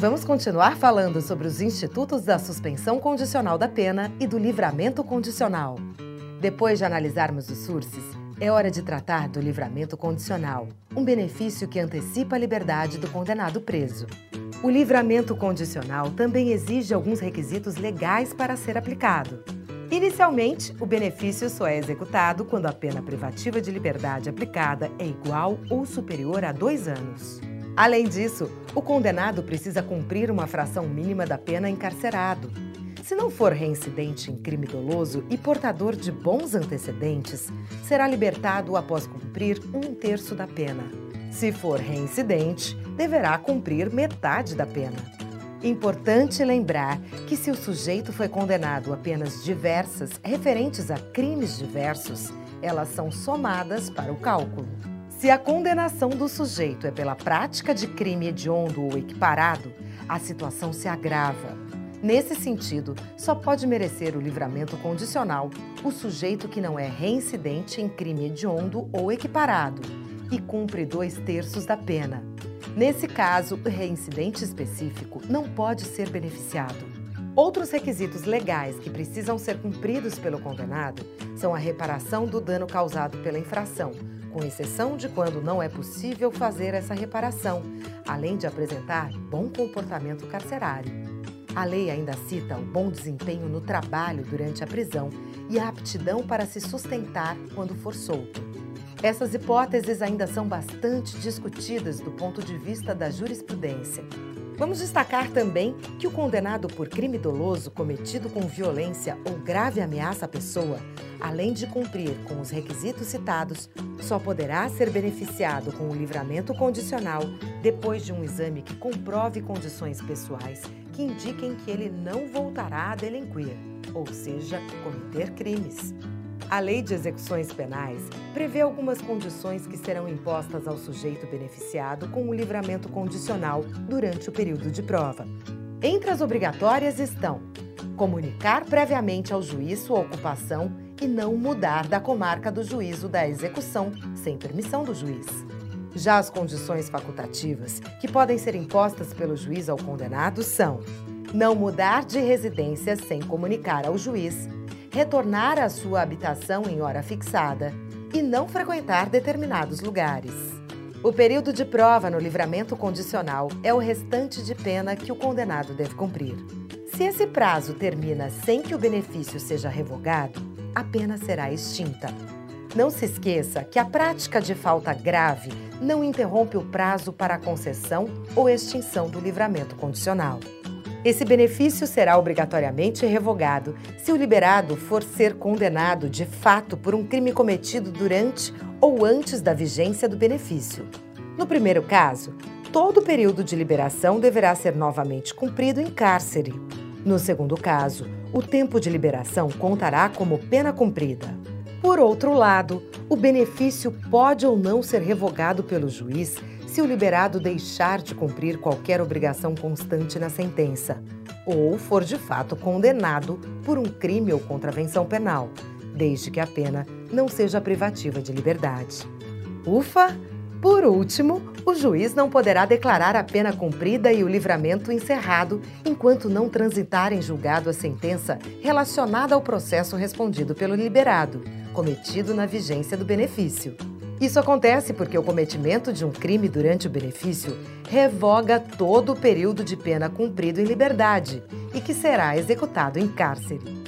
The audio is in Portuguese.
Vamos continuar falando sobre os institutos da suspensão condicional da pena e do livramento condicional. Depois de analisarmos os SURSES, é hora de tratar do livramento condicional, um benefício que antecipa a liberdade do condenado preso. O livramento condicional também exige alguns requisitos legais para ser aplicado. Inicialmente, o benefício só é executado quando a pena privativa de liberdade aplicada é igual ou superior a dois anos. Além disso, o condenado precisa cumprir uma fração mínima da pena encarcerado. Se não for reincidente em crime doloso e portador de bons antecedentes, será libertado após cumprir um terço da pena. Se for reincidente, deverá cumprir metade da pena. Importante lembrar que, se o sujeito foi condenado a penas diversas referentes a crimes diversos, elas são somadas para o cálculo. Se a condenação do sujeito é pela prática de crime hediondo ou equiparado, a situação se agrava. Nesse sentido, só pode merecer o livramento condicional o sujeito que não é reincidente em crime hediondo ou equiparado e cumpre dois terços da pena. Nesse caso, o reincidente específico não pode ser beneficiado. Outros requisitos legais que precisam ser cumpridos pelo condenado são a reparação do dano causado pela infração, com exceção de quando não é possível fazer essa reparação, além de apresentar bom comportamento carcerário. A lei ainda cita o bom desempenho no trabalho durante a prisão e a aptidão para se sustentar quando for solto. Essas hipóteses ainda são bastante discutidas do ponto de vista da jurisprudência. Vamos destacar também que o condenado por crime doloso cometido com violência ou grave ameaça à pessoa, além de cumprir com os requisitos citados, só poderá ser beneficiado com o livramento condicional depois de um exame que comprove condições pessoais que indiquem que ele não voltará a delinquir, ou seja, cometer crimes. A Lei de Execuções Penais prevê algumas condições que serão impostas ao sujeito beneficiado com o livramento condicional durante o período de prova. Entre as obrigatórias estão comunicar previamente ao juiz sua ocupação e não mudar da comarca do juízo da execução sem permissão do juiz. Já as condições facultativas, que podem ser impostas pelo juiz ao condenado, são não mudar de residência sem comunicar ao juiz retornar à sua habitação em hora fixada e não frequentar determinados lugares. O período de prova no livramento condicional é o restante de pena que o condenado deve cumprir. Se esse prazo termina sem que o benefício seja revogado, a pena será extinta. Não se esqueça que a prática de falta grave não interrompe o prazo para a concessão ou extinção do livramento condicional. Esse benefício será obrigatoriamente revogado se o liberado for ser condenado de fato por um crime cometido durante ou antes da vigência do benefício. No primeiro caso, todo o período de liberação deverá ser novamente cumprido em cárcere. No segundo caso, o tempo de liberação contará como pena cumprida. Por outro lado, o benefício pode ou não ser revogado pelo juiz se o liberado deixar de cumprir qualquer obrigação constante na sentença, ou for de fato condenado por um crime ou contravenção penal, desde que a pena não seja privativa de liberdade. Ufa! Por último, o juiz não poderá declarar a pena cumprida e o livramento encerrado enquanto não transitar em julgado a sentença relacionada ao processo respondido pelo liberado, cometido na vigência do benefício. Isso acontece porque o cometimento de um crime durante o benefício revoga todo o período de pena cumprido em liberdade e que será executado em cárcere.